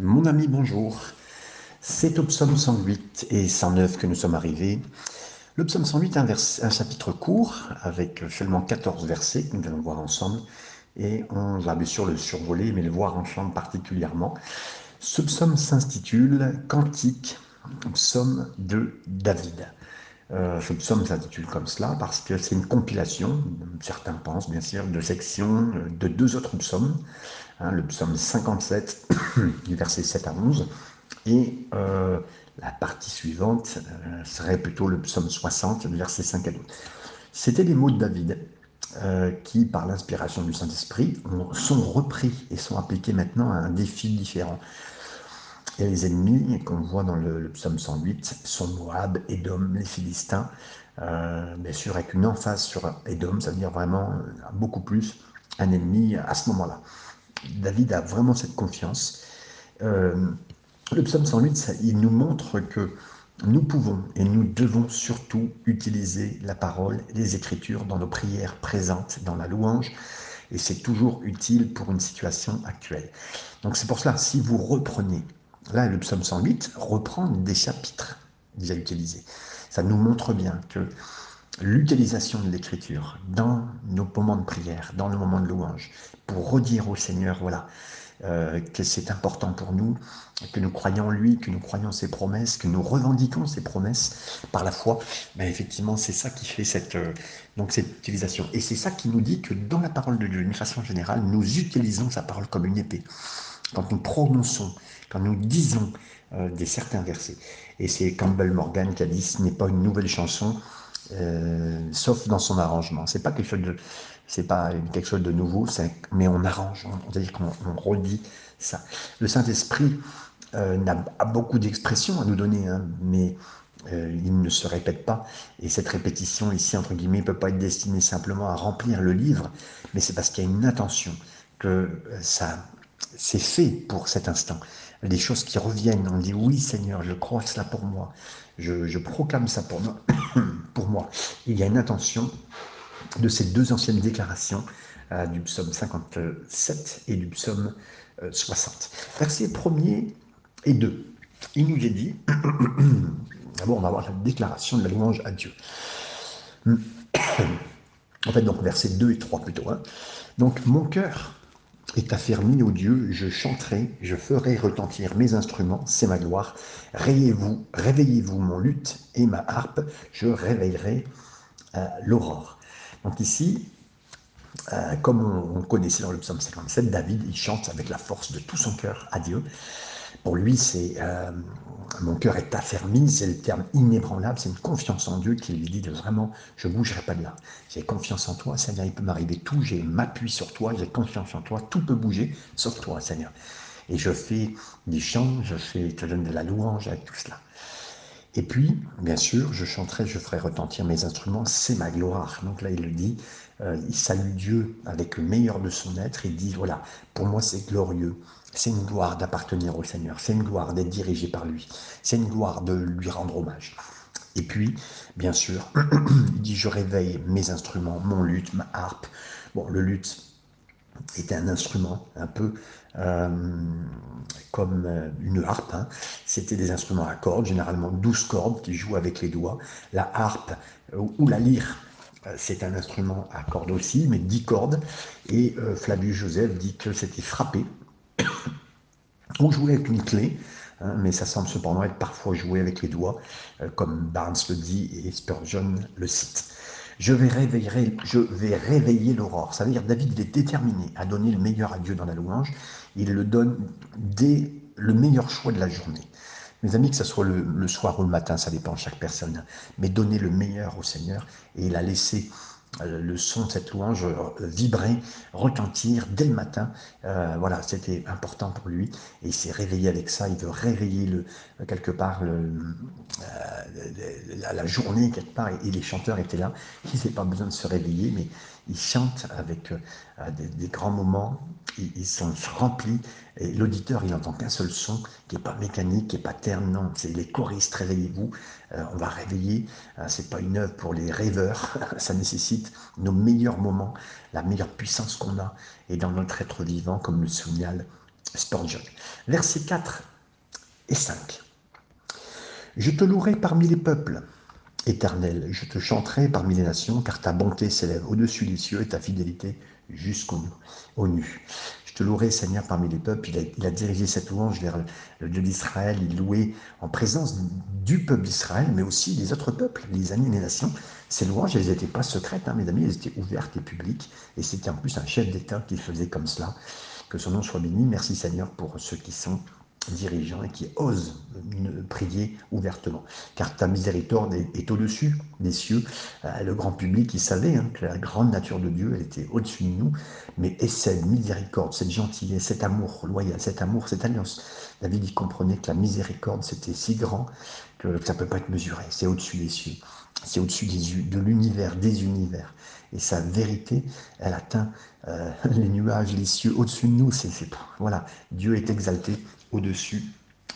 Mon ami, bonjour. C'est au psaume 108 et 109 que nous sommes arrivés. Le psaume 108 est un, chapitre court avec seulement 14 versets que nous allons voir ensemble et on va bien sûr le survoler mais le voir ensemble particulièrement. Ce psaume s'intitule Cantique, psaume de David. Euh, ce psaume s'intitule comme cela parce que c'est une compilation, certains pensent bien sûr, de sections de deux autres psaumes, hein, le psaume 57 du verset 7 à 11 et euh, la partie suivante euh, serait plutôt le psaume 60 du verset 5 à 12. C'était les mots de David euh, qui, par l'inspiration du Saint-Esprit, sont repris et sont appliqués maintenant à un défi différent. Et les ennemis qu'on voit dans le, psaume 108 sont Moab, Édom, les Philistins, bien sûr avec une emphase sur Édom, ça veut dire vraiment beaucoup plus un ennemi à ce moment-là. David a vraiment cette confiance. Euh, le psaume 108, ça, il nous montre que nous pouvons et nous devons surtout utiliser la parole, les écritures dans nos prières présentes, dans la louange, et c'est toujours utile pour une situation actuelle. Donc c'est pour cela, si vous reprenez Là, le psaume 108 reprend des chapitres déjà utilisés. Ça nous montre bien que l'utilisation de l'écriture dans nos moments de prière, dans le moment de louange, pour redire au Seigneur, voilà, euh, que c'est important pour nous, que nous croyons en lui, que nous croyons ses promesses, que nous revendiquons ses promesses par la foi, ben effectivement, c'est ça qui fait cette, euh, donc cette utilisation. Et c'est ça qui nous dit que dans la parole de Dieu, d'une façon générale, nous utilisons sa parole comme une épée. Quand nous prononçons quand nous disons euh, des certains versets. Et c'est Campbell Morgan qui a dit ce n'est pas une nouvelle chanson, euh, sauf dans son arrangement. C'est pas quelque chose de, c'est pas quelque chose de nouveau, mais on arrange, on, dire qu'on redit ça. Le Saint Esprit euh, a, beaucoup d'expressions à nous donner, hein, mais il ne se répète pas. Et cette répétition ici, entre guillemets, ne peut pas être destinée simplement à remplir le livre, mais c'est parce qu'il y a une intention que ça, c'est fait pour cet instant des choses qui reviennent. On dit oui Seigneur, je crois cela pour moi. Je, proclame ça pour moi. pour moi. Il y a une intention de ces deux anciennes déclarations euh, du psaume 57 et du psaume 60. Euh, Versets 1er et 2. Il nous est dit, d'abord on va voir la déclaration de la louange à Dieu. en fait, donc versets 2 et 3 plutôt. Hein. Donc mon cœur est affermi, ô Dieu, je chanterai, je ferai retentir mes instruments, c'est ma gloire. Réveillez-vous, réveillez-vous mon luth et ma harpe, je réveillerai euh, l'aurore. Donc ici, euh, comme on, on, connaissait dans le psaume 57, David, il chante avec la force de tout son cœur à Dieu. Pour lui, c'est euh, mon cœur est affermi, c'est le terme inébranlable, c'est une confiance en Dieu qui lui dit de vraiment, je ne bougerai pas de là. J'ai confiance en toi, Seigneur, il peut m'arriver tout, j'ai m'appuie sur toi, j'ai confiance en toi, tout peut bouger, sauf toi, Seigneur. Et je fais des chants, je fais, te donne de la louange avec tout cela. Et puis, bien sûr, je chanterai, je ferai retentir mes instruments, c'est ma gloire. Donc là, il le dit, euh, il salue Dieu avec le meilleur de son être, il dit, voilà, pour moi c'est glorieux, c'est une gloire d'appartenir au Seigneur, c'est une gloire d'être dirigé par lui, c'est une gloire de lui rendre hommage. Et puis, bien sûr, il dit, je réveille mes instruments, mon luth, ma harpe. Bon, le luth était un instrument un peu comme euh, une harpe. Hein. C'était des instruments à cordes, généralement 12 cordes qui jouent avec les doigts. La harpe euh, ou la lyre, c'est un instrument à cordes aussi, mais 10 cordes. Et Flavius Joseph dit que c'était frappé on jouait avec une clé, hein, mais ça semble cependant être parfois joué avec les doigts, euh, comme Barnes le dit et Spurgeon le cite. Je vais, réveiller, réveiller l'aurore. Ça veut dire David est déterminé à donner le meilleur à Dieu dans la louange. Il le donne dès le meilleur choix de la journée. Mes amis, que ce soit le, soir ou le matin, ça dépend de chaque personne, mais donner le meilleur au Seigneur. Et il a laissé euh, le son de cette louange euh, vibrer, retentir dès le matin. Euh, voilà, c'était important pour lui et il s'est réveillé avec ça. Il veut réveiller le, quelque part la, journée quelque part et, les chanteurs étaient là. Il n'avaient pas besoin de se réveiller, mais ils chantent avec des, grands moments. Ils, sont remplis et l'auditeur il n'entend qu'un seul son qui n'est pas mécanique, qui n'est pas terne. Non, c'est les choristes. Réveillez-vous. on va réveiller. c'est pas une œuvre pour les rêveurs. ça nécessite nos meilleurs moments, la meilleure puissance qu'on a, et dans notre être vivant, comme le signale Spurgeon. Versets 4 et 5. Je te louerai parmi les peuples, éternel, je te chanterai parmi les nations, car ta bonté s'élève au-dessus des cieux et ta fidélité jusqu'au nu. Je te louerai, Seigneur, parmi les peuples. Il a, dirigé cette louange vers le, Dieu d'Israël. Il louait en présence du peuple d'Israël, mais aussi des autres peuples, les amis, les nations. Ces louanges, elles n'étaient pas secrètes, hein, mes amis, elles étaient ouvertes et publiques. Et c'était en plus un chef d'État qui faisait comme cela. Que son nom soit béni. Merci, Seigneur, pour ceux qui sont dirigeants et qui osent prier ouvertement. Car ta miséricorde est, au-dessus des cieux. Euh, le grand public, il savait hein, que la grande nature de Dieu, elle était au-dessus de nous. Mais et cette miséricorde, cette gentillesse, cet amour loyal, cet amour, cette alliance, David, il comprenait que la miséricorde, c'était si grand que ça ne peut pas être mesuré. C'est au-dessus des cieux. C'est au-dessus de l'univers, des univers. Et sa vérité, elle atteint euh, les nuages, les cieux au-dessus de nous. C'est, voilà, Dieu est exalté au-dessus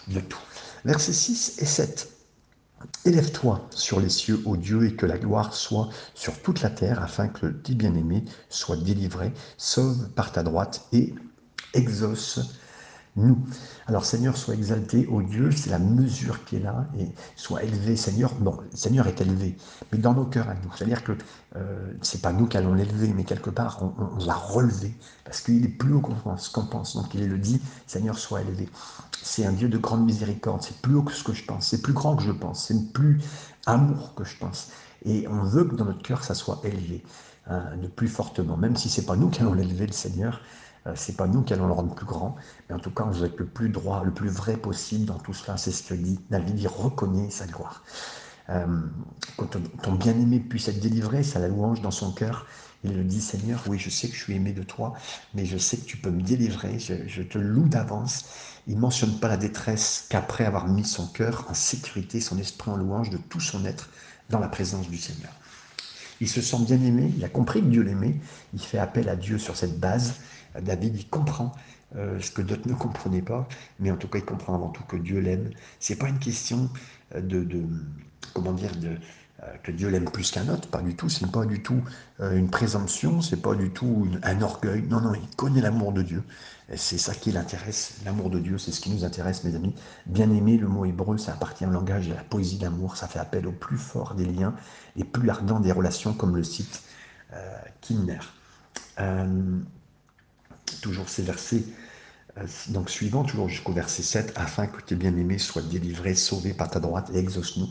de tout. Versets 6 et 7. Élève-toi sur les cieux, ô Dieu, et que la gloire soit sur toute la terre, afin que le dit bien-aimé soit délivré, sauve par ta droite et exauce nous. Alors Seigneur, sois exalté, ô Dieu, c'est la mesure qui est là, et sois élevé, Seigneur. Bon, Seigneur est élevé, mais dans nos cœurs à nous. C'est-à-dire que euh, c'est pas nous qui allons l'élever, mais quelque part, on, va relever, parce qu'il est plus haut qu'on pense, pense. Donc il le dit, Seigneur, sois élevé. C'est un Dieu de grande miséricorde, c'est plus haut que ce que je pense, c'est plus grand que je pense, c'est plus amour que je pense. Et on veut que dans notre cœur, ça soit élevé, hein, de plus fortement, même si c'est pas nous qui allons l'élever, le Seigneur, c'est pas nous qui allons le rendre plus grand, mais en tout cas, veut être le plus droit, le plus vrai possible dans tout cela. C'est ce que dit David, il reconnaît sa gloire. Euh, quand ton, bien-aimé puisse être délivré, c'est la louange dans son cœur. Il le dit, Seigneur, oui, je sais que je suis aimé de toi, mais je sais que tu peux me délivrer, je, te loue d'avance. Il ne mentionne pas la détresse qu'après avoir mis son cœur en sécurité, son esprit en louange de tout son être dans la présence du Seigneur. Il se sent bien aimé, il a compris que Dieu l'aimait, il fait appel à Dieu sur cette base, David, il comprend euh, ce que d'autres ne comprenaient pas, mais en tout cas, il comprend avant tout que Dieu l'aime. C'est pas une question euh, de, comment dire, de, euh, que Dieu l'aime plus qu'un autre, pas du tout. C'est pas du tout une présomption, c'est pas du tout un orgueil. Non, non, il connaît l'amour de Dieu. C'est ça qui l'intéresse. L'amour de Dieu, c'est ce qui nous intéresse, mes amis. Bien aimer, le mot hébreu, ça appartient au langage de la poésie d'amour. Ça fait appel au plus fort des liens, les plus ardents des relations, comme le cite Kinner toujours ces versets euh, donc suivants, toujours jusqu'au verset 7, afin que tes bien-aimés soient délivrés, sauvés par ta droite et exauce-nous.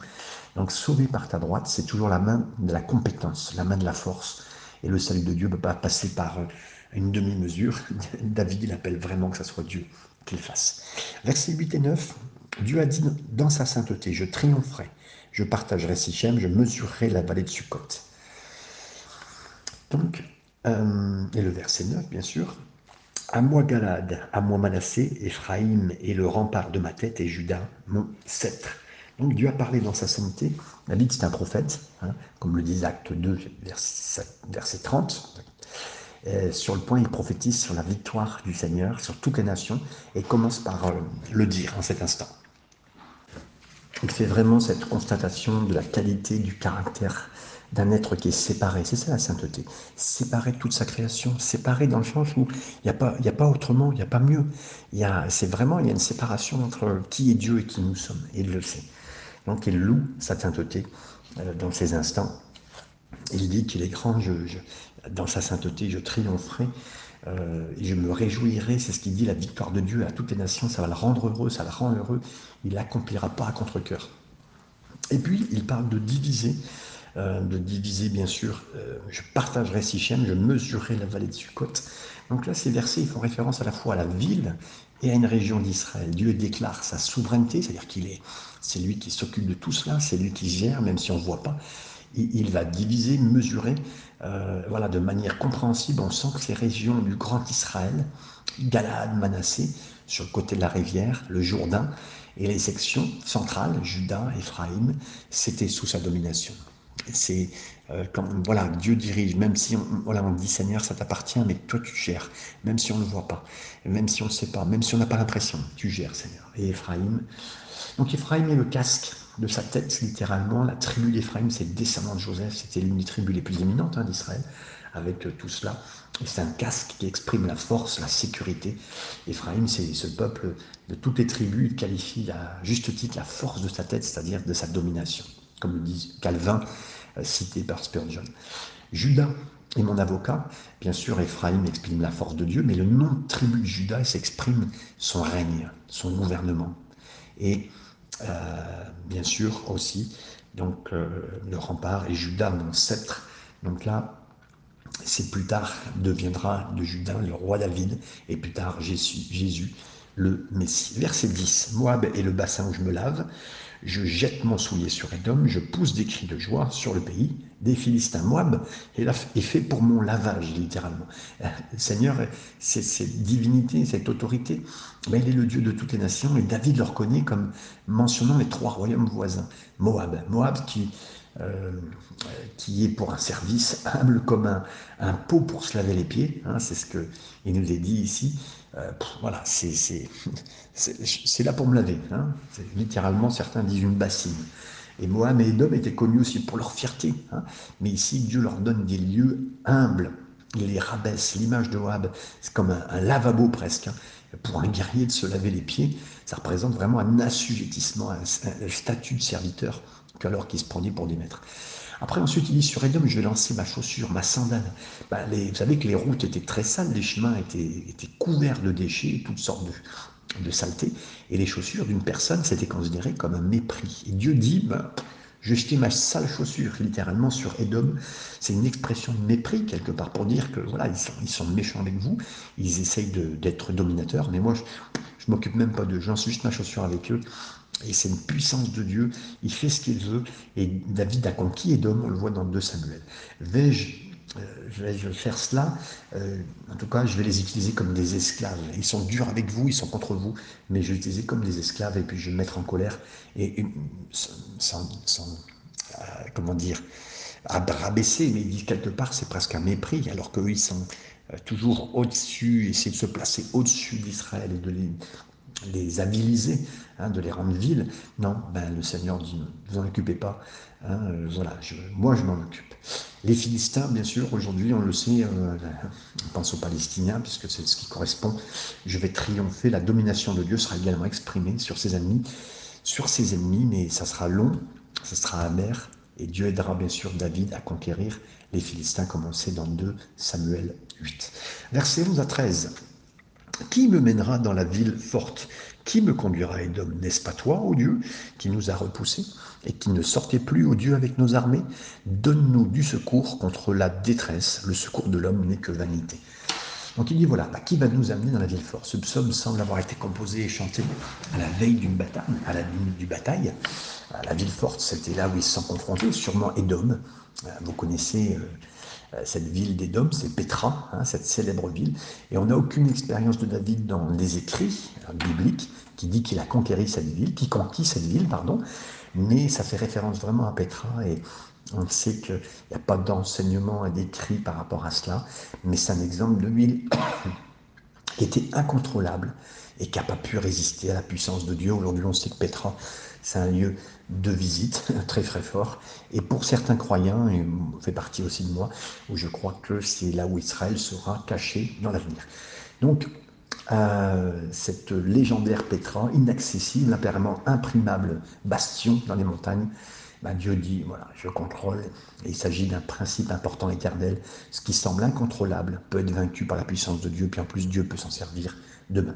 Donc sauvé par ta droite, c'est toujours la main de la compétence, la main de la force. Et le salut de Dieu ne peut pas passer par euh, une demi-mesure. David, il appelle vraiment que ce soit Dieu qui fasse. Versets 8 et 9, Dieu a dit dans sa sainteté, je triompherai, je partagerai Sichem, je mesurerai la vallée de Sukkot. Donc, euh, et le verset 9, bien sûr, à moi Galad, à moi Manassé, Ephraim est le rempart de ma tête et Judas mon sceptre. Donc Dieu a parlé dans sa sainteté. David c'est un prophète, hein, comme le dit Acte 2, verset, 30. sur le point, il prophétise sur la victoire du Seigneur sur toutes les nations et commence par euh, le dire en cet instant. Il fait vraiment cette constatation de la qualité du caractère d'un être qui est séparé. C'est ça la sainteté. Séparé de toute sa création. Séparé dans le sens où il n'y a, pas, a pas autrement, il n'y a pas mieux. C'est vraiment, il y a une séparation entre qui est Dieu et qui nous sommes. Et il le sait. Donc il loue sa sainteté euh, dans ces instants. Il dit qu'il est grand, je, dans sa sainteté, je triompherai. Euh, et je me réjouirai, c'est ce qu'il dit, la victoire de Dieu à toutes les nations, ça va le rendre heureux, ça le rend heureux, il l'accomplira pas à contre-coeur. Et puis, il parle de diviser, euh, de diviser, bien sûr. Euh, je partagerai Sichem, je mesurerai la vallée de Sukkot. Donc là, ces versets font référence à la fois à la ville et à une région d'Israël. Dieu déclare sa souveraineté, c'est-à-dire qu'il est, c'est lui qui s'occupe de tout cela, c'est lui qui gère, même si on ne voit pas. Il, va diviser, mesurer, euh, voilà, de manière compréhensible. On sent que ces régions du Grand Israël, Galad, Manassé, sur le côté de la rivière, le Jourdain, et les sections centrales, Juda, Éphraïm, c'était sous sa domination. C'est euh, voilà, Dieu dirige, même si on, voilà, on dit Seigneur, ça t'appartient, mais toi tu gères, même si on ne le voit pas, même si on ne sait pas, même si on n'a pas l'impression, tu gères, Seigneur. Et Ephraïm, donc Ephraïm est le casque de sa tête, littéralement. La tribu d'Ephraïm, c'est le descendant de Joseph, c'était l'une des tribus les plus éminentes hein, d'Israël. avec tout cela. Et c'est un casque qui exprime la force, la sécurité. Ephraim, c'est ce peuple de toutes les tribus, il qualifie à juste titre la force de sa tête, c'est-à-dire de sa domination, comme le dit Calvin, euh, cité par Spurgeon. Judas est mon avocat. Bien sûr, Ephraim exprime la force de Dieu, mais le nom de tribu de Judas s'exprime son règne, son gouvernement. Et euh, bien sûr aussi, donc euh, le rempart et Judas, mon sceptre. Donc là, c'est plus tard deviendra de Judas le roi David, et plus tard Jésus, Jésus le Messie. Verset 10, Moab est le bassin où je me lave, je jette mon soulier sur Edom, je pousse des cris de joie sur le pays des Philistins. Moab est fait pour mon lavage, littéralement. Le Seigneur, cette divinité, cette autorité, mais il est le Dieu de toutes les nations, et David le reconnaît comme mentionnant les trois royaumes voisins. Moab, Moab qui, euh, qui est pour un service humble comme un, pot pour se laver les pieds, hein, c'est ce qu'il nous est dit ici. Euh, voilà, c'est là pour me laver. Hein. Littéralement, certains disent une bassine. Et Moab et Edom étaient connus aussi pour leur fierté. Hein. Mais ici, Dieu leur donne des lieux humbles. Il les rabaisse. L'image de Moab, c'est comme un, lavabo presque. Hein. Pour un guerrier de se laver les pieds, ça représente vraiment un assujettissement, un, statut de serviteur, qu'alors qu'il se prenait pour des maîtres. Après, ensuite, il dit sur Edom, je vais lancer ma chaussure, ma sandale. Bah, vous savez que les routes étaient très sales, les chemins étaient, couverts de déchets, toutes sortes de, de saletés. Et les chaussures d'une personne, c'était considéré comme un mépris. Et Dieu dit, bah, je jetais ma sale chaussure, littéralement, sur Edom. C'est une expression de mépris, quelque part, pour dire que voilà, ils sont, ils sont méchants avec vous, ils essayent d'être dominateurs, mais moi, je ne m'occupe même pas d'eux, j'en suis juste ma chaussure avec eux. Et c'est une puissance de Dieu, il fait ce qu'il veut. Et David a conquis Edom, on le voit dans 2 Samuel. Vais-je euh, faire cela? Euh, En tout cas, je vais les utiliser comme des esclaves. Ils sont durs avec vous, ils sont contre vous, mais je vais les utiliser comme des esclaves et puis je vais me mettre en colère. Et, sans, euh, comment dire, rabaisser, mais il dit quelque part, c'est presque un mépris, alors qu'eux, ils sont toujours au-dessus, essayer de se placer au-dessus d'Israël et de les habiliser, hein, de les rendre vils. Non, ben, le Seigneur dit, ne vous en occupez pas. Hein, voilà, moi je m'en occupe. Les Philistins, bien sûr, aujourd'hui, on le sait, euh, on pense aux Palestiniens, puisque c'est ce qui correspond. Je vais triompher, la domination de Dieu sera également exprimée sur ses ennemis, sur ses ennemis, mais ça sera long, ça sera amer, et Dieu aidera bien sûr David à conquérir les Philistins, comme on sait dans 2 Samuel 8. Verset 11 à 13. Qui me mènera dans la ville forte? Qui me conduira à Édom N'est-ce pas toi, ô Dieu, qui nous a repoussés et qui ne sortait plus, ô Dieu, avec nos armées? Donne-nous du secours contre la détresse. Le secours de l'homme n'est que vanité. Donc il dit voilà, bah, qui va nous amener dans la ville forte? Ce psaume semble avoir été composé et chanté à la veille d'une bataille, à la nuit du bataille. La ville forte, c'était là où ils se sont confrontés, sûrement Édom. Euh, vous connaissez euh, euh, cette ville d'Édom, c'est Pétra, hein, cette célèbre ville. Et on n'a aucune expérience de David dans les écrits euh, bibliques qui dit qu'il a conquéri cette ville, qui conquit cette ville, pardon. Mais ça fait référence vraiment à Pétra et on sait qu'il n'y a pas d'enseignement d'écrit par rapport à cela, mais c'est un exemple de ville qui était incontrôlable et qui n'a pas pu résister à la puissance de Dieu. Aujourd'hui, on sait que Pétra, c'est un lieu de visite très très fort. Et pour certains croyants, et fait partie aussi de moi, où je crois que c'est là où Israël sera caché dans l'avenir. Donc, euh, cette légendaire Pétra, inaccessible, apparemment imprimable bastion dans les montagnes, bah, Dieu dit, voilà, je contrôle. Et il s'agit d'un principe important éternel. Ce qui semble incontrôlable peut être vaincu par la puissance de Dieu, puis en plus Dieu peut s'en servir demain.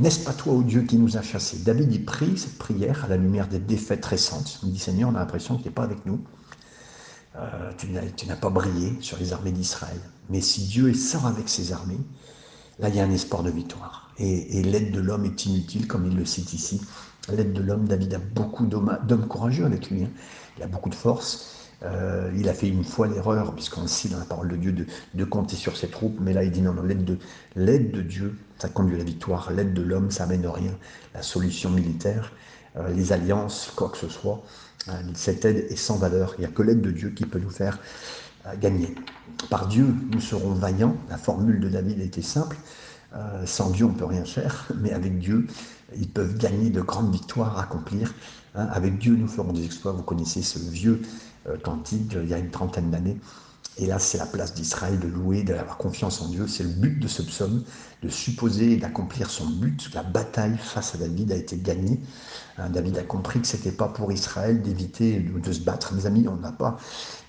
N'est-ce pas toi, ô Dieu, qui nous a chassés David y prie cette prière à la lumière des défaites récentes. Il dit Seigneur, on a l'impression que tu n'es pas avec nous. Euh, tu n'as pas brillé sur les armées d'Israël. Mais si Dieu sort avec ses armées, là, il y a un espoir de victoire. Et, l'aide de l'homme est inutile, comme il le cite ici. L'aide de l'homme, David a beaucoup d'hommes courageux avec lui. Hein. Il a beaucoup de force. Euh, il a fait une fois l'erreur, puisqu'on cite dans la parole de Dieu, de, compter sur ses troupes, mais là il dit non, non, l'aide de, l'aide de Dieu, ça conduit à la victoire, l'aide de l'homme, ça amène rien. La solution militaire, euh, les alliances, quoi que ce soit, euh, cette aide est sans valeur. Il n'y a que l'aide de Dieu qui peut nous faire gagner. Par Dieu, nous serons vaillants. La formule de David était simple. Sans Dieu, on ne peut rien faire, mais avec Dieu, ils peuvent gagner de grandes victoires, accomplir. Hein. avec Dieu, nous ferons des exploits. Vous connaissez ce vieux cantique il y a une trentaine d'années. Et là, c'est la place d'Israël de louer, d'avoir confiance en Dieu. C'est le but de ce psaume, de supposer et d'accomplir son but. La bataille face à David a été gagnée. Hein, David a compris que c'était pas pour Israël d'éviter de se battre. Mes amis, on n'a pas.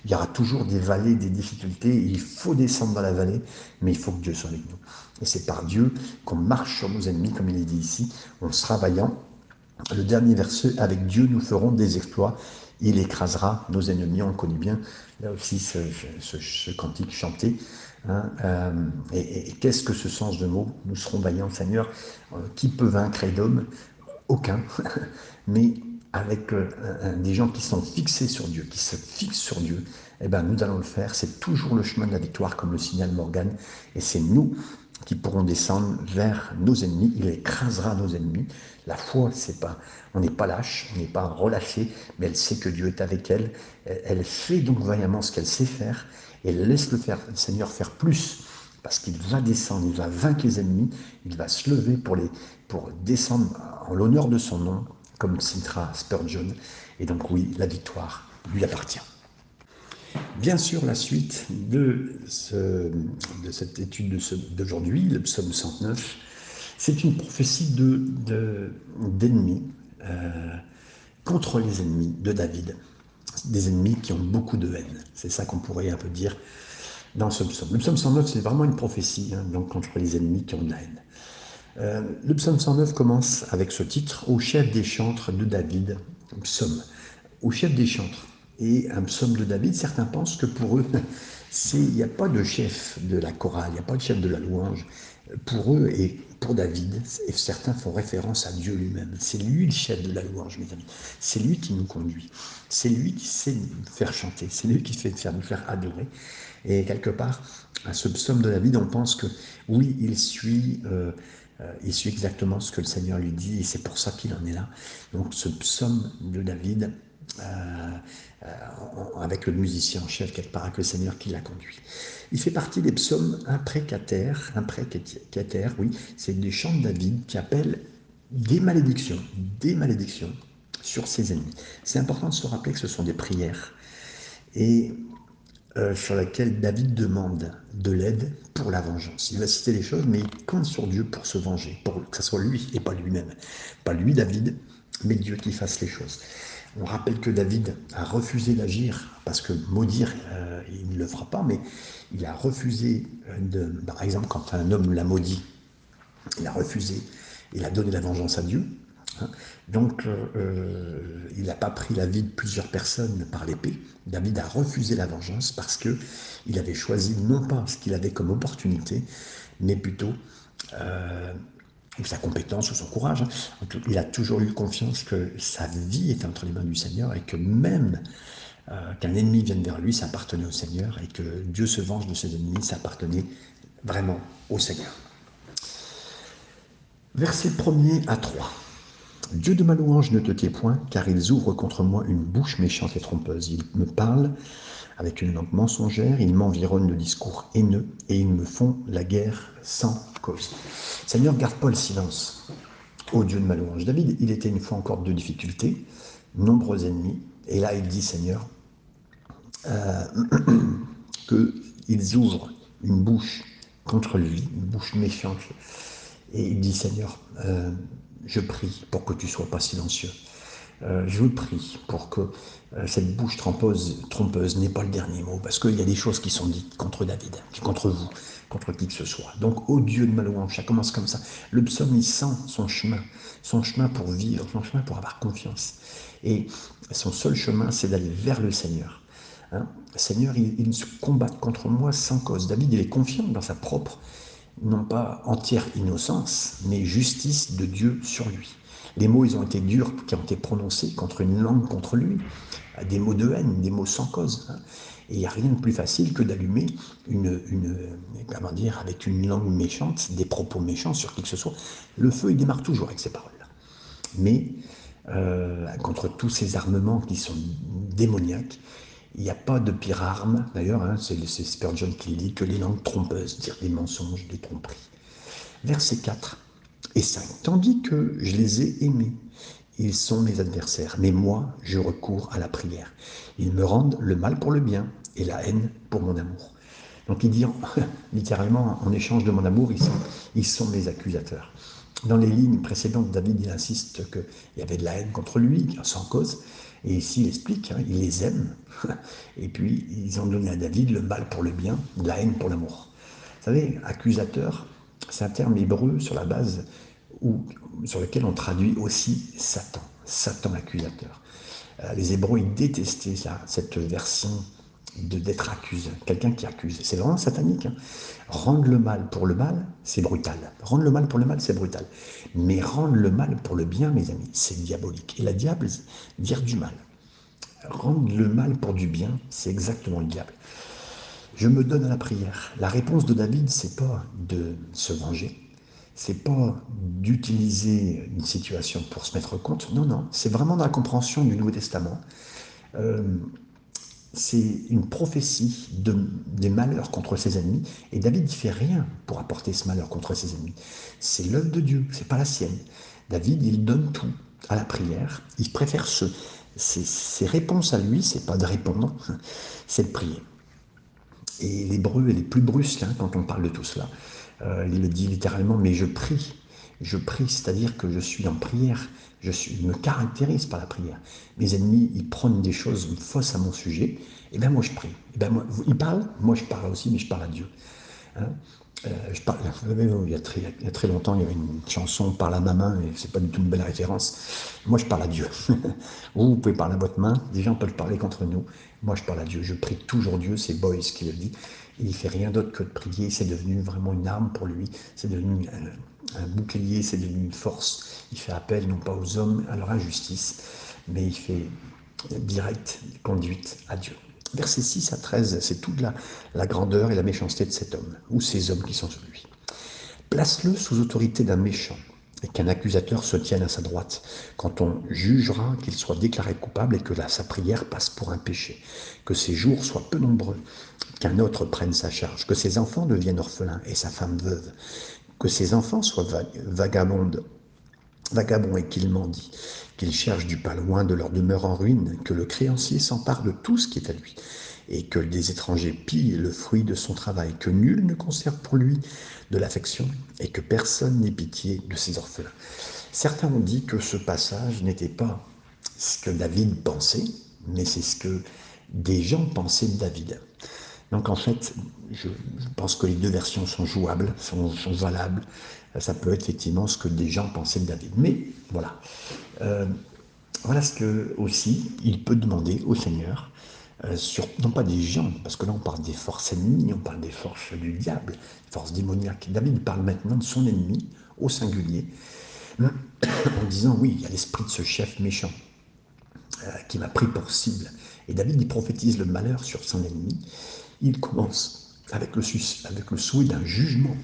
Il y aura toujours des vallées, des difficultés. Il faut descendre dans la vallée, mais il faut que Dieu soit avec nous. Et c'est par Dieu qu'on marche sur nos ennemis, comme il est dit ici. On sera vaillant. Le dernier verset, avec Dieu, nous ferons des exploits il écrasera nos ennemis. On connaît bien là aussi ce, cantique chanté. Hein, euh, et, qu'est-ce que ce sens de mots? Nous serons vaillants, Seigneur. Euh, qui peut vaincre Edom Aucun. Mais avec euh, des gens qui sont fixés sur Dieu, qui se fixent sur Dieu, eh ben, nous allons le faire. C'est toujours le chemin de la victoire, comme le signale Morgan. Et c'est nous qui pourront descendre vers nos ennemis. Il écrasera nos ennemis. La foi, c'est pas, on n'est pas lâche, on n'est pas relâché, mais elle sait que Dieu est avec elle. Elle fait donc vaillamment ce qu'elle sait faire et laisse le Seigneur faire plus parce qu'il va descendre, il va vaincre les ennemis, il va se lever pour, les, pour descendre en l'honneur de son nom, comme citera Spurgeon. Et donc oui, la victoire lui appartient. Bien sûr, la suite de, cette étude d'aujourd'hui, le psaume 109, c'est une prophétie d'ennemis de, euh, contre les ennemis de David, des ennemis qui ont beaucoup de haine. C'est ça qu'on pourrait un peu dire dans ce psaume. Le psaume 109, c'est vraiment une prophétie hein, contre les ennemis qui ont de la haine. Euh, le psaume 109 commence avec ce titre, Au chef des chantres de David, psaume. Au chef des chantres et un psaume de David, certains pensent que pour eux, il n'y a pas de chef de la chorale, il n'y a pas de chef de la louange. Pour eux et pour David, et certains font référence à Dieu lui-même. C'est lui le chef de la louange, mes amis. C'est lui qui nous conduit. C'est lui qui sait nous faire chanter. C'est lui qui faire, nous faire adorer. Et quelque part, à ce psaume de David, on pense que oui, il suit, euh, euh, il suit exactement ce que le Seigneur lui dit, et c'est pour ça qu'il en est là. Donc ce psaume de David, euh, euh, avec le musicien en chef quelque part, avec le Seigneur qui l'a conduit. Il fait partie des psaumes imprécataires, imprécataires, oui, c'est des chants de David qui appellent des malédictions, des malédictions sur ses ennemis. C'est important de se rappeler que ce sont des prières et euh, sur lesquelles David demande de l'aide pour la vengeance. Il va citer les choses, mais il compte sur Dieu pour se venger, pour que ce soit lui et pas lui-même. Pas lui, David, mais Dieu qui fasse les choses. On rappelle que David a refusé d'agir, parce que maudire, euh, il ne le fera pas, mais il a refusé, euh, de, par exemple, quand un homme l'a maudit, il a refusé, il a donné la vengeance à Dieu. Hein. Donc, euh, il n'a pas pris la vie de plusieurs personnes par l'épée. David a refusé la vengeance parce que il avait choisi non pas ce qu'il avait comme opportunité, mais plutôt ou sa compétence ou son courage. Hein. Il a toujours eu confiance que sa vie était entre les mains du Seigneur et que même euh, qu'un ennemi vienne vers lui, ça appartenait au Seigneur et que Dieu se venge de ses ennemis, ça appartenait vraiment au Seigneur. Verset 1er à 3. Dieu de ma louange ne te tait point, car ils ouvrent contre moi une bouche méchante et trompeuse. Ils me parlent avec une langue mensongère, ils m'environnent de discours haineux, et ils me font la guerre sans cause. Seigneur, garde pas le silence. Ô Dieu de ma louange. David, il était une fois encore de difficultés, nombreux ennemis, et là il dit, Seigneur, euh, qu'ils ouvrent une bouche contre lui, une bouche méchante, et il dit, Seigneur, euh, je prie pour que tu sois pas silencieux. Euh, je prie pour que euh, cette bouche trompeuse, trompeuse n'ait pas le dernier mot, parce qu'il y a des choses qui sont dites contre David, contre vous, contre qui que ce soit. Donc, ô Dieu de ma louange, ça commence comme ça. Le psaume, il sent son chemin, son chemin pour vivre, son chemin pour avoir confiance. Et son seul chemin, c'est d'aller vers le Seigneur. Hein. Seigneur, il, il se combat contre moi sans cause. David, il est confiant dans sa propre, non pas entière innocence, mais justice de Dieu sur lui. Les mots, ils ont été durs, qui ont été prononcés contre une langue contre lui, des mots de haine, des mots sans cause. Hein. Et il n'y a rien de plus facile que d'allumer une, comment dire, avec une langue méchante, des propos méchants sur qui que ce soit. Le feu, il démarre toujours avec ces paroles-là. Mais euh, contre tous ces armements qui sont démoniaques, il n'y a pas de pire arme, d'ailleurs, hein, c'est Spurgeon qui le dit, que les langues trompeuses, dire des mensonges, des tromperies. Verset 4 et 5. Tandis que je les ai aimés, ils sont mes adversaires, mais moi, je recours à la prière. Ils me rendent le mal pour le bien et la haine pour mon amour. Donc il dit littéralement, en échange de mon amour, ils sont, ils sont mes accusateurs. Dans les lignes précédentes, David insiste qu'il y avait de la haine contre lui, sans cause. Et ici, il explique, hein, il les aime. Et puis, ils ont donné à David le mal pour le bien, la haine pour l'amour. Vous savez, accusateur, c'est un terme hébreu sur la base sur lequel on traduit aussi Satan, Satan accusateur. Euh, les Hébreux, ils détestaient cette version d'être accusé, quelqu'un qui accuse. C'est vraiment satanique. Hein. Rendre le mal pour le mal, c'est brutal. Rendre le mal pour le mal, c'est brutal. Mais rendre le mal pour le bien, mes amis, c'est diabolique. Et la diable, dire du mal. Rendre le mal pour du bien, c'est exactement le diable. Je me donne à la prière. La réponse de David, c'est pas de se venger, c'est pas d'utiliser une situation pour se mettre compte. Non, non, c'est vraiment dans la compréhension du Nouveau Testament. Euh, c'est une prophétie des malheurs contre ses ennemis. Et David ne fait rien pour apporter ce malheur contre ses ennemis. C'est l'œuvre de Dieu, c'est pas la sienne. David, il donne tout à la prière. Il préfère ce, ses, réponses à lui, c'est pas de répondre, c'est de prier. Et l'hébreu est les plus brusque hein, quand on parle de tout cela. Euh, il le dit littéralement, mais je prie. Je prie, c'est-à-dire que je suis en prière. Je, me caractérise par la prière. Mes ennemis, ils prennent des choses fausses à mon sujet. Et eh bien moi, je prie. Et eh bien moi, ils parlent, moi je parle aussi, mais je parle à Dieu. Hein? Euh, il, y a très, longtemps, il y avait une chanson Parle à ma main, et c'est pas du tout une belle référence. Moi, je parle à Dieu. vous, vous pouvez parler à votre main, des gens peuvent parler contre nous. Moi, je parle à Dieu. Je prie toujours Dieu, c'est Boyce qui le dit. Il il fait rien d'autre que de prier. C'est devenu vraiment une arme pour lui. C'est devenu un, bouclier, c'est devenu une force. Il fait appel non pas aux hommes, à leur injustice, mais il fait direct conduite à Dieu. Versets 6 à 13, c'est toute la, grandeur et la méchanceté de cet homme, ou ces hommes qui sont sur lui. Place-le sous autorité d'un méchant et qu'un accusateur se tienne à sa droite, quand on jugera qu'il soit déclaré coupable et que sa prière passe pour un péché, que ses jours soient peu nombreux, qu'un autre prenne sa charge, que ses enfants deviennent orphelins et sa femme veuve, que ses enfants soient vagabonds et qu'ils mendient, qu'ils cherchent du pain loin de leur demeure en ruine, que le créancier s'empare de tout ce qui est à lui, et que des étrangers pillent le fruit de son travail, que nul ne conserve pour lui de l'affection, et que personne n'ait pitié de ses orphelins. Certains ont dit que ce passage n'était pas ce que David pensait, mais c'est ce que des gens pensaient de David. Donc en fait, je, pense que les deux versions sont jouables, sont, valables. Ça peut être effectivement ce que des gens pensaient de David. Mais voilà. Euh, voilà ce que aussi il peut demander au Seigneur euh, non pas des gens, parce que là on parle des forces ennemies, on parle des forces du diable, des forces démoniaques. David parle maintenant de son ennemi au singulier, en disant oui, il y a l'esprit de ce chef méchant euh, qui m'a pris pour cible. Et David il prophétise le malheur sur son ennemi. Il commence avec le, souhait d'un jugement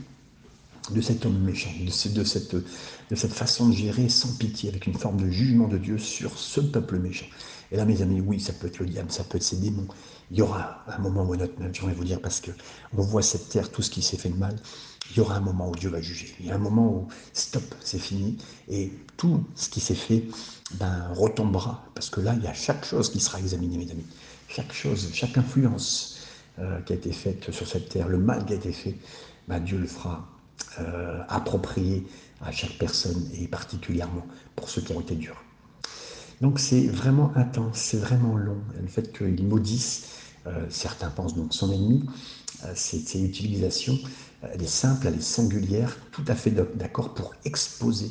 de cet homme méchant, de, cette, façon de gérer sans pitié, avec une forme de jugement de Dieu sur ce peuple méchant. Et là, mes amis, oui, ça peut être le diable, ça peut être ses démons. Il y aura un moment ou un autre, même, j'aimerais vous dire, parce que on voit cette terre, tout ce qui s'est fait de mal, il y aura un moment où Dieu va juger. Il y a un moment où, stop, c'est fini, et tout ce qui s'est fait ben, retombera, parce que là, il y a chaque chose qui sera examinée, mes amis. Chaque chose, chaque influence euh, qui a été faite sur cette terre, le mal qui a été fait, ben, Dieu le fera euh, approprié à chaque personne, et particulièrement pour ceux qui ont été durs. Donc c'est vraiment intense, c'est vraiment long. Le fait qu'il maudisse, euh, certains pensent donc son ennemi, euh, c'est l'utilisation, elle est simple, elle est singulière, tout à fait d'accord pour exposer,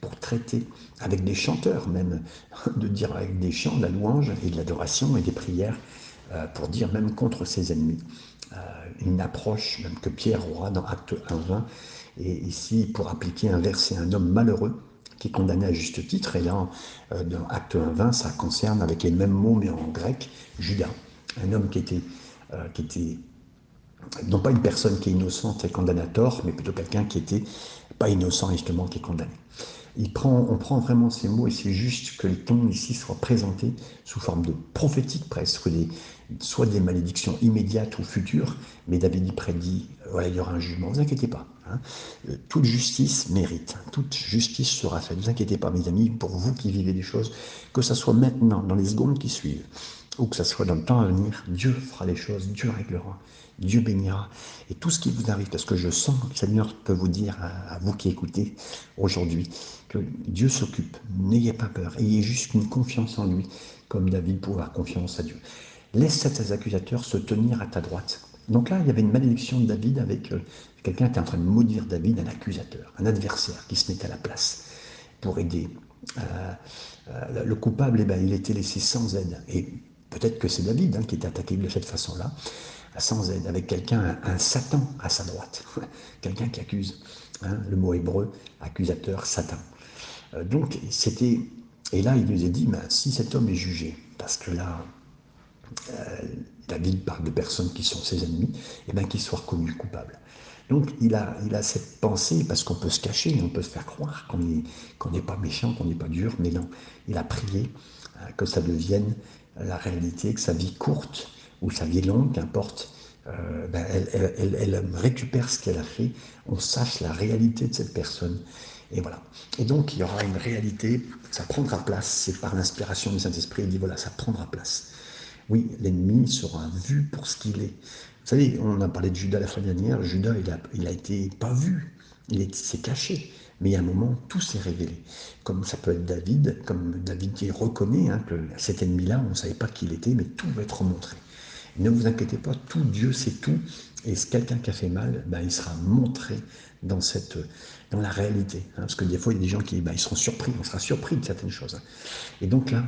pour traiter avec des chanteurs même, de dire avec des chants, de la louange et de l'adoration et des prières, pour dire même contre ses ennemis. une approche même que Pierre aura dans Acte 1.20, et ici pour appliquer un verset, un homme malheureux, qui est condamné à juste titre. Et là, euh, dans Acte 1.20, ça concerne, avec les mêmes mots, mais en grec, Judas, un homme qui était, euh, qui était non pas une personne qui est innocente et condamnée à tort, mais plutôt quelqu'un qui était pas innocent justement qui est condamné. On prend vraiment ces mots et c'est juste que les tons ici soient présentés sous forme de prophétique presque, des, soit des malédictions immédiates ou futures, mais David y prédit, il y aura un jugement, ne vous inquiétez pas, Hein. Euh, toute justice mérite, toute justice sera faite. Ne vous inquiétez pas, mes amis, pour vous qui vivez des choses, que ce soit maintenant, dans les secondes qui suivent, ou que ce soit dans le temps à venir, Dieu fera les choses, Dieu réglera, Dieu bénira. Et tout ce qui vous arrive, parce que je sens que le Seigneur peut vous dire à, vous qui écoutez aujourd'hui, que Dieu s'occupe. N'ayez pas peur, ayez juste une confiance en lui, comme David pouvait avoir confiance à Dieu. Laisse ces accusateurs se tenir à ta droite. Donc là, il y avait une malédiction de David avec euh, quelqu'un qui était en train de maudire David, un accusateur, un adversaire qui se mettait à la place pour aider. Euh, euh, le coupable, eh ben, il était laissé sans aide. Et peut-être que c'est David hein, qui était attaqué de cette façon-là, sans aide, avec quelqu'un, un, Satan à sa droite, quelqu'un qui accuse. Hein, le mot hébreu, accusateur, Satan. donc c'était, et là il nous a dit, ben, si cet homme est jugé, parce que là, David parle de personnes qui sont ses ennemis, et eh bien qu'il soit reconnu coupable. Donc il a, il a cette pensée, parce qu'on peut se cacher, on peut se faire croire qu'on n'est pas méchant, qu'on n'est pas dur, mais non, il a prié euh, que ça devienne la réalité, que sa vie courte ou sa vie longue, qu'importe, euh, ben, elle, elle, récupère ce qu'elle a fait, on sache la réalité de cette personne. Et voilà. Et donc il y aura une réalité, ça prendra place, c'est par l'inspiration du Saint-Esprit, il dit voilà, ça prendra place. Oui, l'ennemi sera vu pour ce qu'il est. Vous savez, on a parlé de Judas la fois dernière. Judas, il a, il a été pas vu, il s'est caché. Mais il y a un moment, tout s'est révélé. Comme ça peut être David, comme David qui reconnaît hein, que cet ennemi-là, on ne savait pas qui il était, mais tout va être montré. Ne vous inquiétez pas, tout Dieu sait tout. Et quelqu'un qui a fait mal, ben, il sera montré dans, cette, dans la réalité. Hein. parce que des fois, il y a des gens qui ben, ils seront surpris, on sera surpris de certaines choses. Et donc là,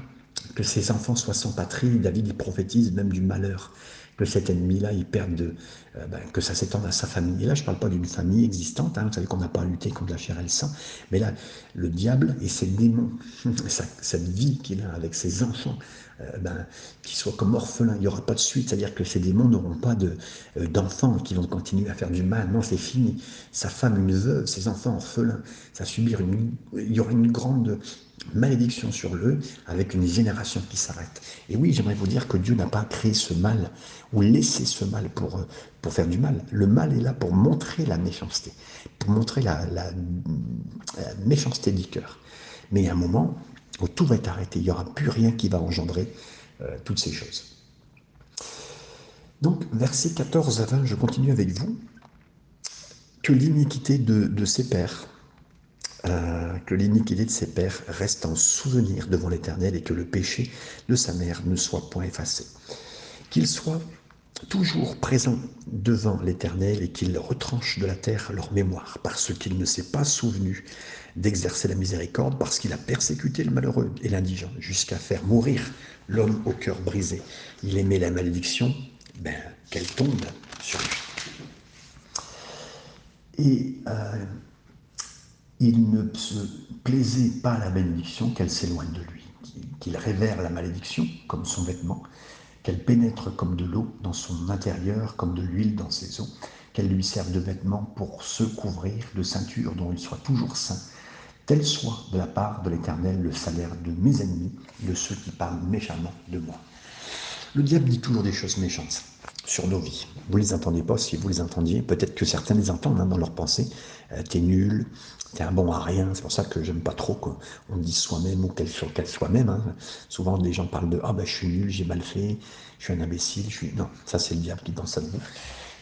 que ses enfants soient sans patrie. David, il prophétise même du malheur, que cet ennemi-là, il perde de, euh, ben, que ça s'étende à sa famille. Et là, je ne parle pas d'une famille existante, hein, vous savez qu'on n'a pas lutté contre la chair et le sang, mais là, le diable et ses démons, cette vie qu'il a avec ses enfants, euh, ben, qui soient comme orphelins, il n'y aura pas de suite, c'est-à-dire que ces démons n'auront pas euh, d'enfants qui vont continuer à faire du mal, non, c'est fini. Sa femme, une veuve, ses enfants orphelins, ça subir une, il y aura une grande malédiction sur eux avec une génération qui s'arrête. Et oui, j'aimerais vous dire que Dieu n'a pas créé ce mal ou laissé ce mal pour, pour faire du mal. Le mal est là pour montrer la méchanceté, pour montrer la, méchanceté du cœur. Mais il y a un moment où tout va être arrêté, il n'y aura plus rien qui va engendrer euh, toutes ces choses. Donc, versets 14 à 20, je continue avec vous. Que l'iniquité de, de ses pères, euh, que l'iniquité de ses pères reste en souvenir devant l'Éternel et que le péché de sa mère ne soit point effacé. Qu'il soit toujours présent devant l'Éternel et qu'il retranche de la terre leur mémoire, parce qu'il ne s'est pas souvenu d'exercer la miséricorde, parce qu'il a persécuté le malheureux et l'indigent, jusqu'à faire mourir l'homme au cœur brisé. Il aimait la malédiction, ben, qu'elle tombe sur lui. Et euh, il ne se plaisait pas à la bénédiction qu'elle s'éloigne de lui, qu'il révère la malédiction comme son vêtement, qu'elle pénètre comme de l'eau dans son intérieur, comme de l'huile dans ses os, qu'elle lui serve de vêtement pour se couvrir, de ceinture dont il soit toujours saint, tel soit de la part de l'Éternel le salaire de mes ennemis, de ceux qui parlent méchamment de moi. Le diable dit toujours des choses méchantes sur nos vies. Vous ne les entendez pas, si vous les entendiez, peut-être que certains les entendent hein, dans leurs pensées. Euh, t'es nul, t'es un bon à rien. C'est pour ça que j'aime pas trop qu'on dise soi-même ou qu'elle soit, soi-même. Hein. Souvent, les gens parlent de Ah ben je suis nul, j'ai mal fait, je suis un imbécile, je suis. Non, ça c'est le diable qui ça de vous.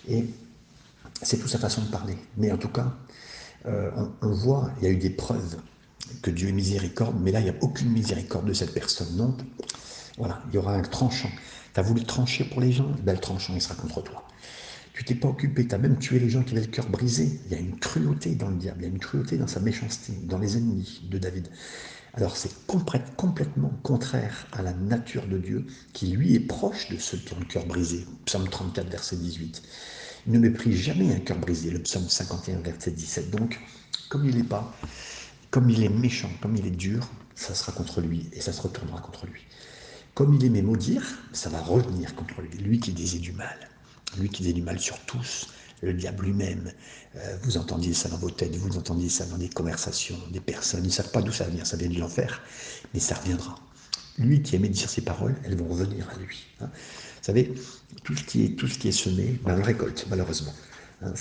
Et c'est toute sa façon de parler. Mais en tout cas, euh, on, voit, il y a eu des preuves que Dieu est miséricorde, mais là, il n'y a aucune miséricorde de cette personne. Non, voilà, il y aura un tranchant. Tu as voulu trancher pour les gens, ben, le tranchant, il sera contre toi. Tu t'es pas occupé, tu as même tué les gens qui avaient le cœur brisé. Il y a une cruauté dans le diable, il y a une cruauté dans sa méchanceté, dans les ennemis de David. Alors c'est complètement contraire à la nature de Dieu, qui lui est proche de ceux qui ont le cœur brisé. Psaume 34, verset 18. Il ne méprise jamais un cœur brisé, le psaume 51, verset 17. Donc, comme il n'est pas, comme il est méchant, comme il est dur, ça sera contre lui et ça se retournera contre lui. Comme il aimait maudire, ça va revenir contre lui, lui qui disait du mal, lui qui disait du mal sur tous, le diable lui-même. Euh, vous entendiez ça dans vos têtes, vous entendiez ça dans des conversations, des personnes, ils ne savent pas d'où ça vient, ça vient de l'enfer, mais ça reviendra. Lui qui aimait dire ses paroles, elles vont revenir à lui. Hein. Vous savez, tout ce qui est, tout ce qui est semé, ben, on le récolte, malheureusement. Hein,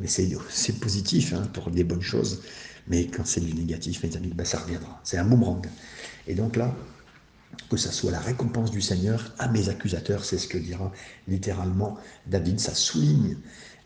mais c'est positif hein, pour des bonnes choses. Mais quand c'est du négatif, mes amis, ben, ça reviendra. C'est un boomerang. Et donc là, que ça soit la récompense du Seigneur à mes accusateurs, c'est ce que dira littéralement David. Ça souligne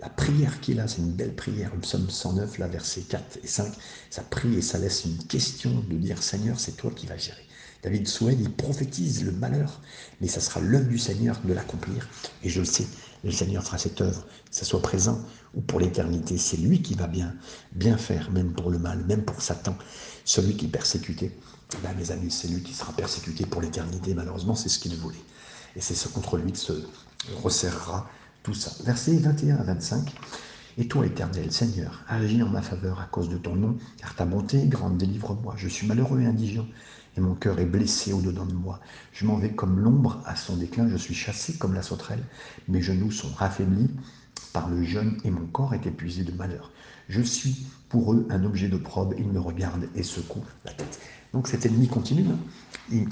la prière qu'il a, c'est une belle prière, le psaume 109, là, versets 4 et 5. Ça prie et ça laisse une question de dire Seigneur, c'est toi qui vas gérer. David souhaite, il prophétise le malheur, mais ça sera l'œuvre du Seigneur de l'accomplir. Et je le sais, le Seigneur fera cette œuvre, que ce soit présent ou pour l'éternité. C'est lui qui va bien, bien faire, même pour le mal, même pour Satan, celui qui est persécuté. Ben, mes amis, c'est lui qui sera persécuté pour l'éternité. Malheureusement, c'est ce qu'il voulait. Et c'est ce contre lui que se resserrera tout ça. Versets 21 à 25. Et toi, éternel Seigneur, agis en ma faveur à cause de ton nom, car ta bonté est grande, délivre-moi. Je suis malheureux et indigent, et mon cœur est blessé au-dedans de moi. Je m'en vais comme l'ombre à son déclin, je suis chassé comme la sauterelle, mes genoux sont affaiblis par le jeûne, et mon corps est épuisé de malheur. Je suis pour eux un objet de probe, ils me regardent et secouent la tête. Donc cet ennemi continue. Hein.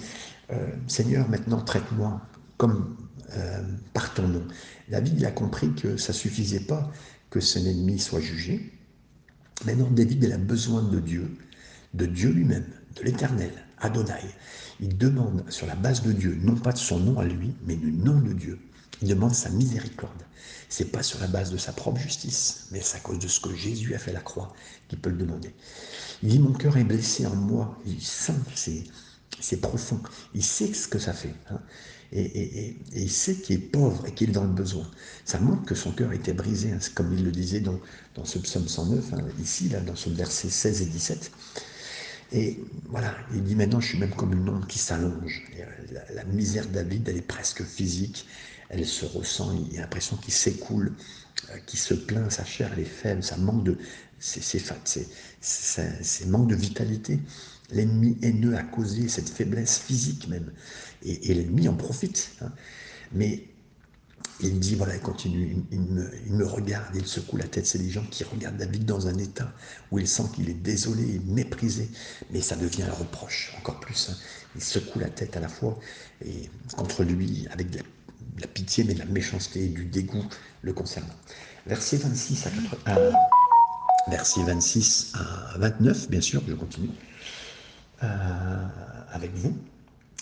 Euh, Seigneur, maintenant traite-moi comme euh, par ton nom. David il a compris que ça suffisait pas que son ennemi soit jugé. Maintenant, David il a besoin de Dieu, de Dieu lui-même, de l'Éternel, Adonai. Il demande sur la base de Dieu, non pas de son nom à lui, mais du nom de Dieu. Il demande sa miséricorde. C'est pas sur la base de sa propre justice, mais c'est à cause de ce que Jésus a fait la croix qu'il peut le demander. Il dit Mon cœur est blessé en moi. Il sent, c'est profond. Il sait ce que ça fait. Hein. Et, il sait qu'il est pauvre et qu'il est dans le besoin. Ça montre que son cœur était brisé, hein, comme il le disait dans, dans ce psaume 109, hein, ici, là, dans ce verset 16 et 17. Et voilà, il dit maintenant, je suis même comme une ombre qui s'allonge. La, la, misère de David, elle est presque physique, elle se ressent, il y a l'impression qu'il s'écoule, euh, qu'il se plaint, sa chair, elle est faible, ça manque de, c'est manque de vitalité. L'ennemi haineux a causé cette faiblesse physique même. Et, l'ennemi en profite. Hein. Mais il dit, voilà, il continue, il, me, regarde, il secoue la tête. C'est des gens qui regardent David dans un état où il sent qu'il est désolé et méprisé. Mais ça devient un reproche, encore plus. Hein. Il secoue la tête à la fois et contre lui avec de la, pitié, mais de la méchanceté et du dégoût le concernant. Verset 26 à 80 versets 26 à 29, bien sûr, je continue euh, avec vous.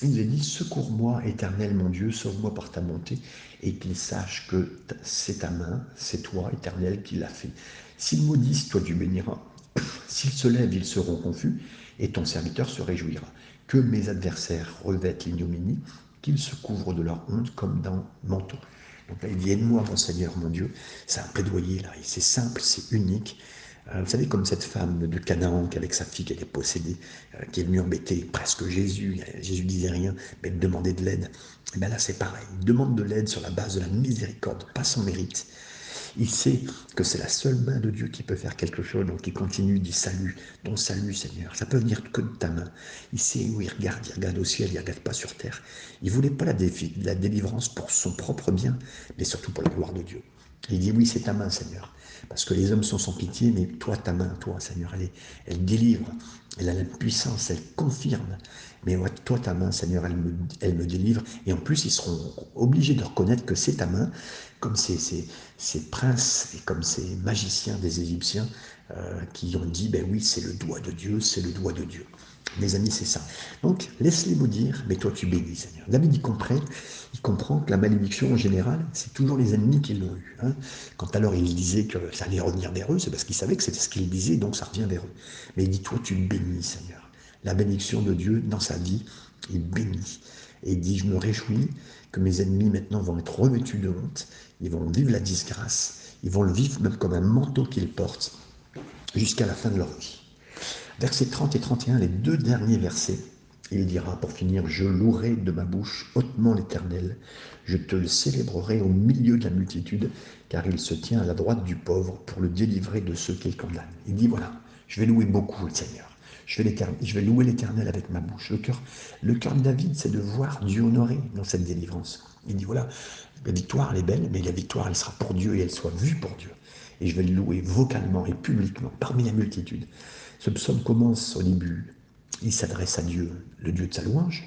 Il est dit, secours-moi, éternel mon Dieu, sauve-moi par ta bonté, et qu'il sache que c'est ta main, c'est toi, éternel, qui l'a fait. S'ils maudissent, toi tu béniras. S'ils se lèvent, ils seront confus, et ton serviteur se réjouira. Que mes adversaires revêtent l'ignominie, qu'ils se couvrent de leur honte comme d'un manteau. Donc là, aide-moi, mon Seigneur, mon Dieu. C'est un plaidoyer, là, c'est simple, c'est unique. Euh, vous savez, comme cette femme de Canaan qui, avec sa fille, qui était possédée, euh, qui est venue embêter presque Jésus. Jésus disait rien, mais elle demandait de l'aide. Et bien là, c'est pareil. Il demande de l'aide sur la base de la miséricorde, pas son mérite. Il sait que c'est la seule main de Dieu qui peut faire quelque chose, donc il continue, dit salut, ton salut Seigneur, ça peut venir que de ta main. Il sait où il regarde, il regarde au ciel, il ne regarde pas sur terre. Il voulait pas la, la délivrance pour son propre bien, mais surtout pour la gloire de Dieu. Il dit oui, c'est ta main Seigneur. Parce que les hommes sont sans pitié, mais toi, ta main, toi, Seigneur, elle, elle délivre, elle a la puissance, elle confirme. Mais toi, ta main, Seigneur, elle me, elle me délivre. Et en plus, ils seront obligés de reconnaître que c'est ta main, comme ces, ces, ces, princes et comme ces magiciens des Égyptiens euh, qui ont dit, ben oui, c'est le doigt de Dieu, c'est le doigt de Dieu. Mes amis, c'est ça. Donc, laisse-les maudire, mais toi, tu bénis, Seigneur. David, il comprend, il comprend que la malédiction, en général, c'est toujours les ennemis qui l'ont eu. Hein. Quand alors il disait que ça allait revenir vers eux, c'est parce qu'il savait que c'était ce qu'il disait, donc ça revient vers eux. Mais il dit, toi, tu bénis, Seigneur. La bénédiction de Dieu, dans sa vie, il bénit. Et il dit, je me réjouis que mes ennemis, maintenant, vont être revêtus de honte, ils vont vivre la disgrâce, ils vont le vivre même comme un manteau qu'ils portent, jusqu'à la fin de leur vie. Versets 30 et 31, les deux derniers versets, il dira pour finir, je louerai de ma bouche hautement l'Éternel, je te le célébrerai au milieu de la multitude, car il se tient à la droite du pauvre pour le délivrer de ceux qu'il condamne. Il dit, voilà, je vais louer beaucoup le Seigneur. Je vais, je vais louer l'Éternel avec ma bouche. Le cœur, le cœur de David, c'est de voir Dieu honoré dans cette délivrance. Il dit, voilà, la victoire, elle est belle, mais la victoire, elle sera pour Dieu et elle soit vue pour Dieu. Et je vais le louer vocalement et publiquement, parmi la multitude. Ce psaume commence au début, il s'adresse à Dieu, le Dieu de sa louange,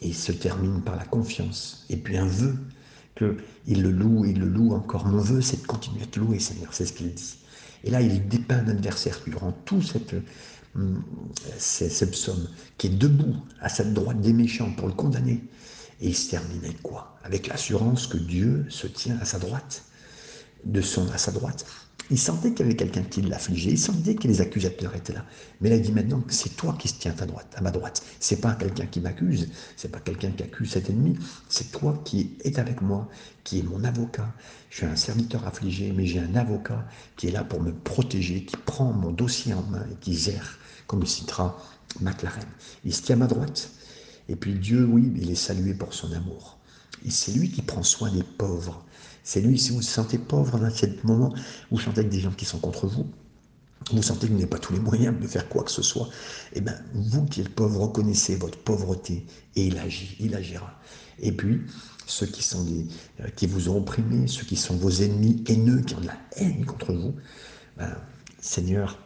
et il se termine par la confiance, et puis un vœu qu'il le loue, il le loue encore. Mon vœu, c'est de continuer à te louer, Seigneur, c'est ce qu'il dit. Et là, il dépeint un adversaire durant tout hum, ce psaume, qui est debout à sa droite des méchants pour le condamner. Et il se termine avec quoi? Avec l'assurance que Dieu se tient à sa droite, de son à sa droite. Il sentait qu'il y avait quelqu'un qui l'affligeait, il sentait que les accusateurs étaient là. Mais là, il dit maintenant c'est toi qui se tiens à droite, à ma droite. C'est pas quelqu'un qui m'accuse, c'est pas quelqu'un qui accuse cet ennemi, c'est toi qui es avec moi, qui est mon avocat. Je suis un serviteur affligé, mais j'ai un avocat qui est là pour me protéger, qui prend mon dossier en main et qui gère, comme le citera McLaren. Il se tient à ma droite. Et puis Dieu, oui, il est salué pour son amour. Et c'est lui qui prend soin des pauvres. C'est lui, si vous vous sentez pauvre dans ce moment, vous sentez avec des gens qui sont contre vous, vous sentez que vous n'avez pas tous les moyens de faire quoi que ce soit, eh bien, vous qui êtes pauvre, reconnaissez votre pauvreté et il agira. Et puis, ceux qui, sont euh, qui vous ont opprimé, ceux qui sont vos ennemis haineux, qui ont de la haine contre vous, ben, Seigneur,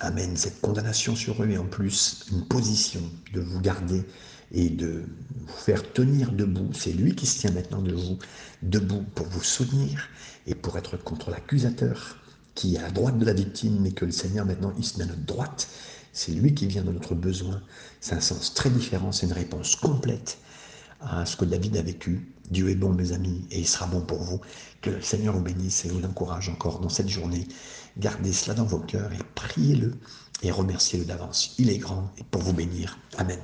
amène cette condamnation sur eux et en plus une position de vous garder et de vous faire tenir debout. C'est lui qui se tient maintenant de vous, debout pour vous soutenir et pour être contre l'accusateur qui est à la droite de la victime, mais que le Seigneur maintenant il se met à notre droite. C'est lui qui vient de notre besoin. C'est un sens très différent, c'est une réponse complète à ce que David a vécu. Dieu est bon, mes amis, et il sera bon pour vous. Que le Seigneur vous bénisse et vous encourage encore dans cette journée. Gardez cela dans vos cœurs et priez-le et remerciez-le d'avance. Il est grand et pour vous bénir. Amen.